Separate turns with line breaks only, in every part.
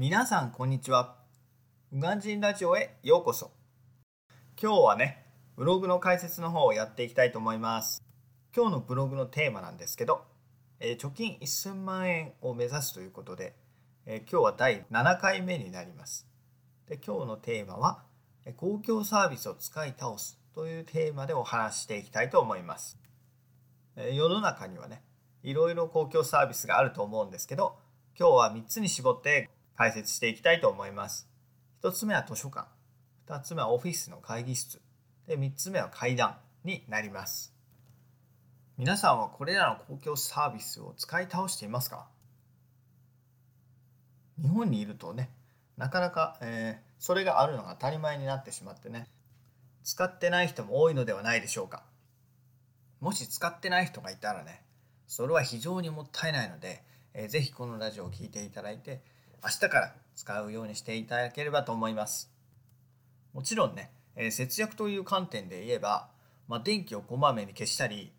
皆さんこんにちは。ウガンジンラジオへようこそ。今日はねブログの解説の方をやっていきたいと思います。今日のブログのテーマなんですけど、えー、貯金1000万円を目指すということで、えー、今日は第7回目になります。で今日のテーマは公共サービスを使い倒すというテーマでお話していきたいと思います。え世の中にはねいろいろ公共サービスがあると思うんですけど今日は3つに絞って解説していきたいと思います。1つ目は図書館、2つ目はオフィスの会議室、で3つ目は階段になります。皆さんはこれらの公共サービスを使い倒していますか？日本にいるとね、なかなか、えー、それがあるのが当たり前になってしまってね、使ってない人も多いのではないでしょうか。もし使ってない人がいたらね、それは非常にもったいないので、えー、ぜひこのラジオを聴いていただいて、明日から使うようにしていただければと思います。もちろんね、え、節約という観点で言えば、まあ、電気をこまめに消したり、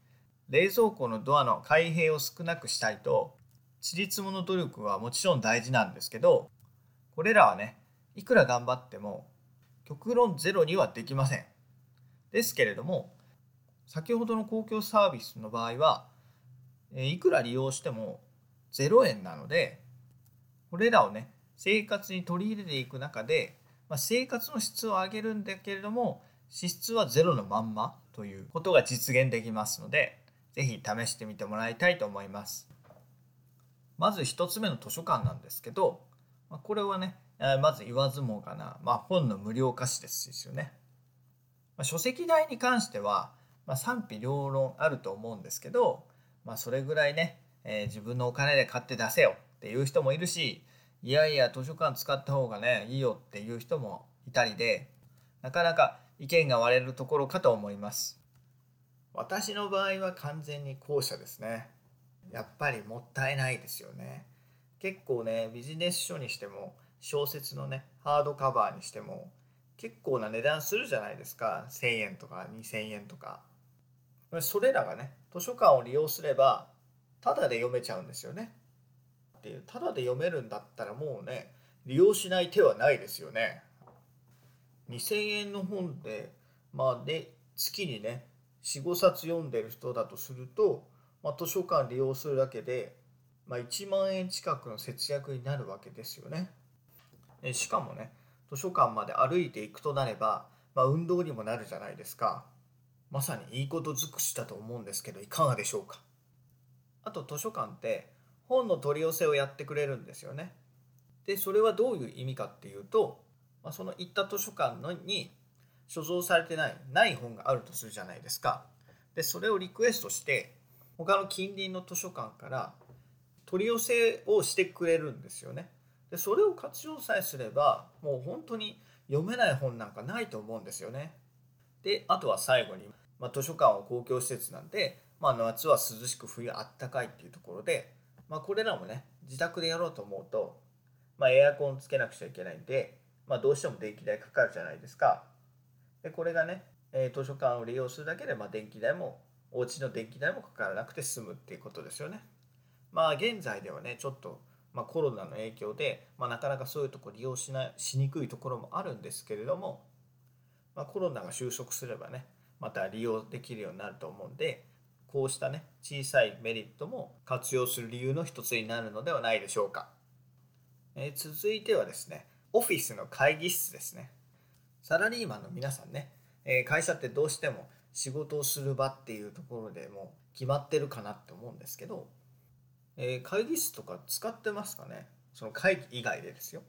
冷蔵庫のドアの開閉を少なくしたりと、ちりつもの努力はもちろん大事なんですけど、これらはね、いくら頑張っても極論ゼロにはできません。ですけれども、先ほどの公共サービスの場合は、いくら利用しても0円なので、これらをね生活に取り入れていく中で、まあ、生活の質を上げるんだけれども支出はゼロのまんまということが実現できますので是非試してみてもらいたいと思います。まず1つ目の図書館なんですけど、まあ、これはねまず言わずもがな、まあ、本の無料貸しですよね、まあ、書籍代に関しては、ま賛否両論あると思うんですけど、まあ、それぐらいね、えー、自分のお金で買って出せよ。っていう人もいるしいやいや図書館使った方がねいいよっていう人もいたりでなかなか意見が割れるところかと思います。私の場合は完全に後者ですね。やっぱりもったいないですよね。結構ねビジネス書にしても小説のねハードカバーにしても結構な値段するじゃないですか。1000円とか2000円とか。それらがね図書館を利用すればタダで読めちゃうんですよね。っていうただで読めるんだったらもうね利用しない手はないですよね。2000円の本でまあで月にね45冊読んでる人だとすると、まあ、図書館利用するだけで、まあ、1万円近くの節約になるわけですよねしかもね図書館まで歩いていくとなれば、まあ、運動にもなるじゃないですか。まさにいいこと尽くしだと思うんですけどいかがでしょうか。あと図書館って本の取り寄せをやってくれるんですよね。でそれはどういう意味かっていうと、まあ、その行った図書館のに所蔵されてないない本があるとするじゃないですか。でそれをリクエストして他の近隣の図書館から取り寄せをしてくれるんですよね。でそれを活用さえすればもう本当に読めない本なんかないと思うんですよね。であとは最後に、まあ、図書館は公共施設なんで、まあ、夏は涼しく冬あったかいっていうところでまあ、これらもね自宅でやろうと思うと、まあ、エアコンつけなくちゃいけないんで、まあ、どうしても電気代かかるじゃないですか。でこれがね、え、図書館を利用するだけで、まあ、電気代もお家の電気代もかからなくて済むっていうことですよね。まあ現在ではねちょっと、ま、コロナの影響で、ま、なかなかそういうとこ利用しないしにくいところもあるんですけれども、ま、コロナが収束すればねまた利用できるようになると思うんでこうしたね小さいメリットも活用する理由の一つになるのではないでしょうか、えー、続いてはですねオフィスの会議室ですね。サラリーマンの皆さんね、えー、会社ってどうしても仕事をする場っていうところでも決まってるかなって思うんですけど、えー、会議室とか使ってますかね？その会議以外でですよ。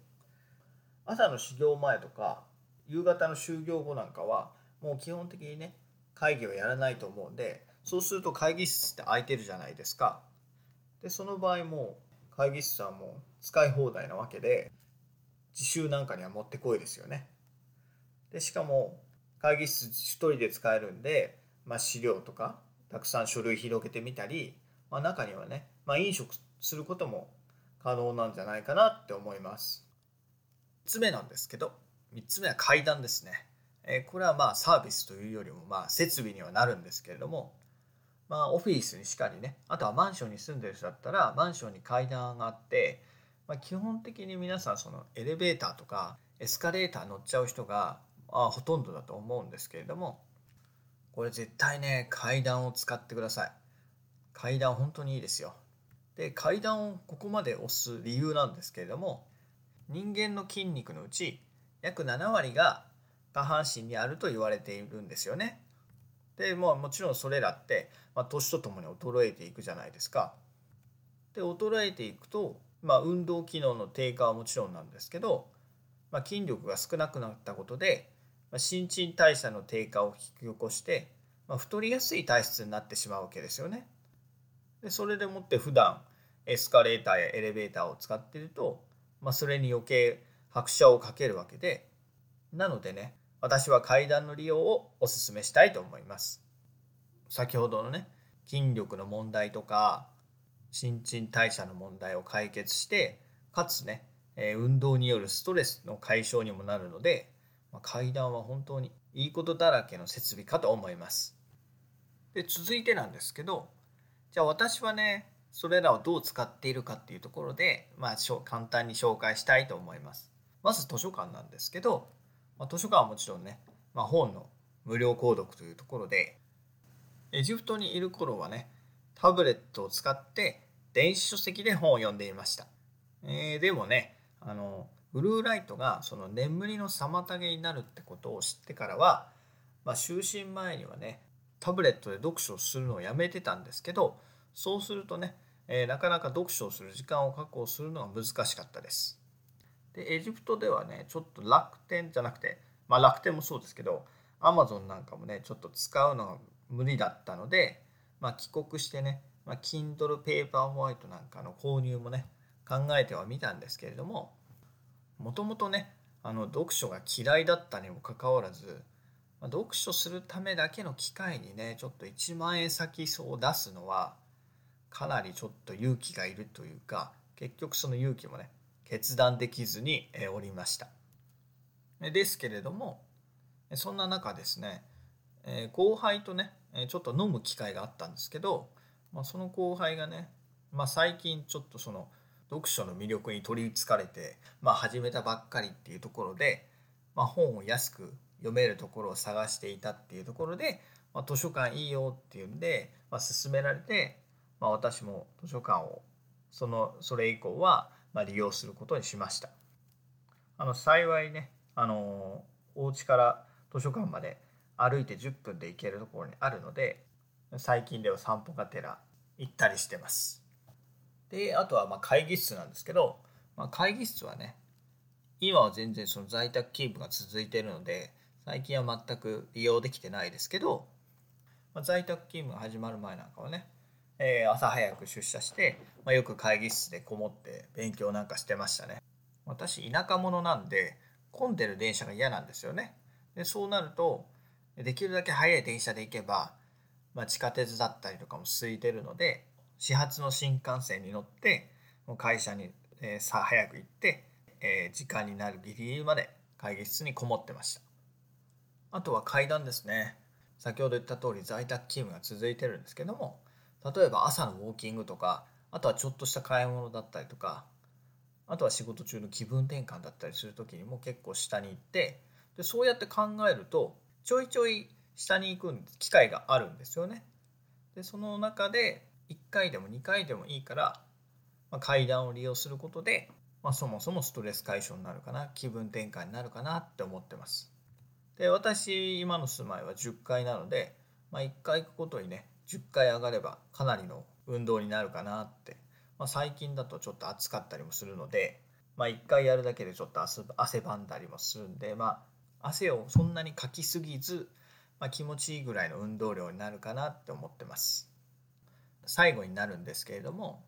朝の始業前とか夕方の就業後なんかはもう基本的にね会議をやらないと思うんでそうすると会議室って空いてるじゃないですか。でその場合も会議室はもう使い放題なわけで自習なんかにはもってこいですよね。でしかも会議室1人で使えるんで、まあ、資料とかたくさん書類広げてみたり、まあ、中にはね、まあ、飲食することも可能なんじゃないかなって思います。3つ目なんですけど3つ目は階段ですね。えこれはまあサービスというよりもまあ設備にはなるんですけれどもまあ、オフィスにしかりねあとはマンションに住んでる人だったらマンションに階段があって、まあ、基本的に皆さんそのエレベーターとかエスカレーター乗っちゃう人があほとんどだと思うんですけれどもこれ絶対ね階段を使ってください。階段本当にいいですよ。で階段をここまで押す理由なんですけれども人間の筋肉のうち約7割が下半身にあると言われているんですよね。でももちろんそれらって、まあ、年とともに衰えていくじゃないですかで衰えていくと、まあ、運動機能の低下はもちろんなんですけど、まあ、筋力が少なくなったことでまあ新陳代謝の低下を引き起こして、まあ、太りやすい体質になってしまうわけですよね。でそれでもって普段エスカレーターやエレベーターを使っていると、まあ、それに余計拍車をかけるわけでなのでね私は階段の利用をお勧めしたいと思います。先ほどのね筋力の問題とか新陳代謝の問題を解決してかつね運動によるストレスの解消にもなるのでま、階段は本当にいいことだらけの設備かと思います。で続いてなんですけどじゃあ私はねそれらをどう使っているかっていうところで、まあ、簡単に紹介したいと思います。まず図書館なんですけど、まあ、図書館はもちろんね、まあ、本の無料購読というところでエジプトにいる頃はねタブレットを使って電子書籍で本を読んでいました。えー、でもねあのブルーライトがその眠りの妨げになるってことを知ってからは、まあ、就寝前にはねタブレットで読書をするのをやめてたんですけどそうするとね、えー、なかなか読書をする時間を確保するのが難しかったです。でエジプトではねちょっと楽天じゃなくてまあ楽天もそうですけどアマゾンなんかもねちょっと使うのが無理だったので、まあ、帰国してね、まあ、Kindle Paperwhite なんかの購入もね考えてはみたんですけれどももともとねあの読書が嫌いだったにもかかわらず、まあ、読書するためだけの機会にねちょっと1万円先を出すのはかなりちょっと勇気がいるというか結局その勇気もね決断できずにおりました。ですけれどもそんな中ですね後輩とねちょっと飲む機会があったんですけど、まあ、その後輩がね、まあ、最近ちょっとその読書の魅力に取りつかれて、まあ、始めたばっかりっていうところで、まあ、本を安く読めるところを探していたっていうところで、まあ、図書館いいよっていうんで、まあ、勧められて、まあ、私も図書館をそのそれ以降はまあ利用することにしました。あの幸いねあのお家から図書館まで歩いて10分で行けるところにあるので最近では散歩がてら行ったりしてます。であとはま会議室なんですけど、まあ、会議室はね今は全然その在宅勤務が続いているので最近は全く利用できてないですけど、まあ、在宅勤務が始まる前なんかはね、えー、朝早く出社して、まあ、よく会議室でこもって勉強なんかしてましたね。私田舎者なんで混んでる電車が嫌なんですよね。でそうなるとできるだけ早い電車で行けば、まあ、地下鉄だったりとかも空いてるので始発の新幹線に乗ってもう会社に、えー、さ早く行って、えー、時間になるギリギリまで会議室にこもってました。あとは階段ですね。先ほど言った通り在宅勤務が続いてるんですけども例えば朝のウォーキングとかあとはちょっとした買い物だったりとかあとは仕事中の気分転換だったりする時にも結構下に行ってでそうやって考えるとちょいちょい下に行く機会があるんですよね。でその中で1回でも2回でもいいから、まあ、階段を利用することで、まあ、そもそもストレス解消になるかな気分転換になるかなって思ってます。で私今の住まいは10階なので、まあ、1回行くことにね10回上がればかなりの運動になるかなって、まあ、最近だとちょっと暑かったりもするので、まあ、1回やるだけでちょっと汗ばんだりもするんで、まあ、汗をそんなにかきすぎず、まあ、気持ちいいぐらいの運動量になるかなって思ってます。最後になるんですけれども、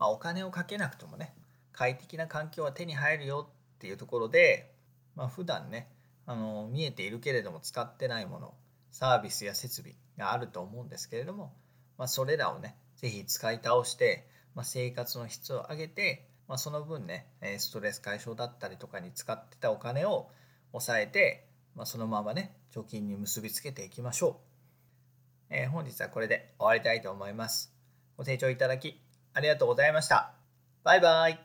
まあ、お金をかけなくてもね快適な環境は手に入るよっていうところで、まあ、普段ねあの見えているけれども使ってないものサービスや設備があると思うんですけれども、まあ、それらをね是非使い倒して、まあ、生活の質を上げて、まあ、その分ねストレス解消だったりとかに使ってたお金を抑えて、まあ、そのままね貯金に結びつけていきましょう、えー、本日はこれで終わりたいと思いますご清聴いただきありがとうございました。バイバイ。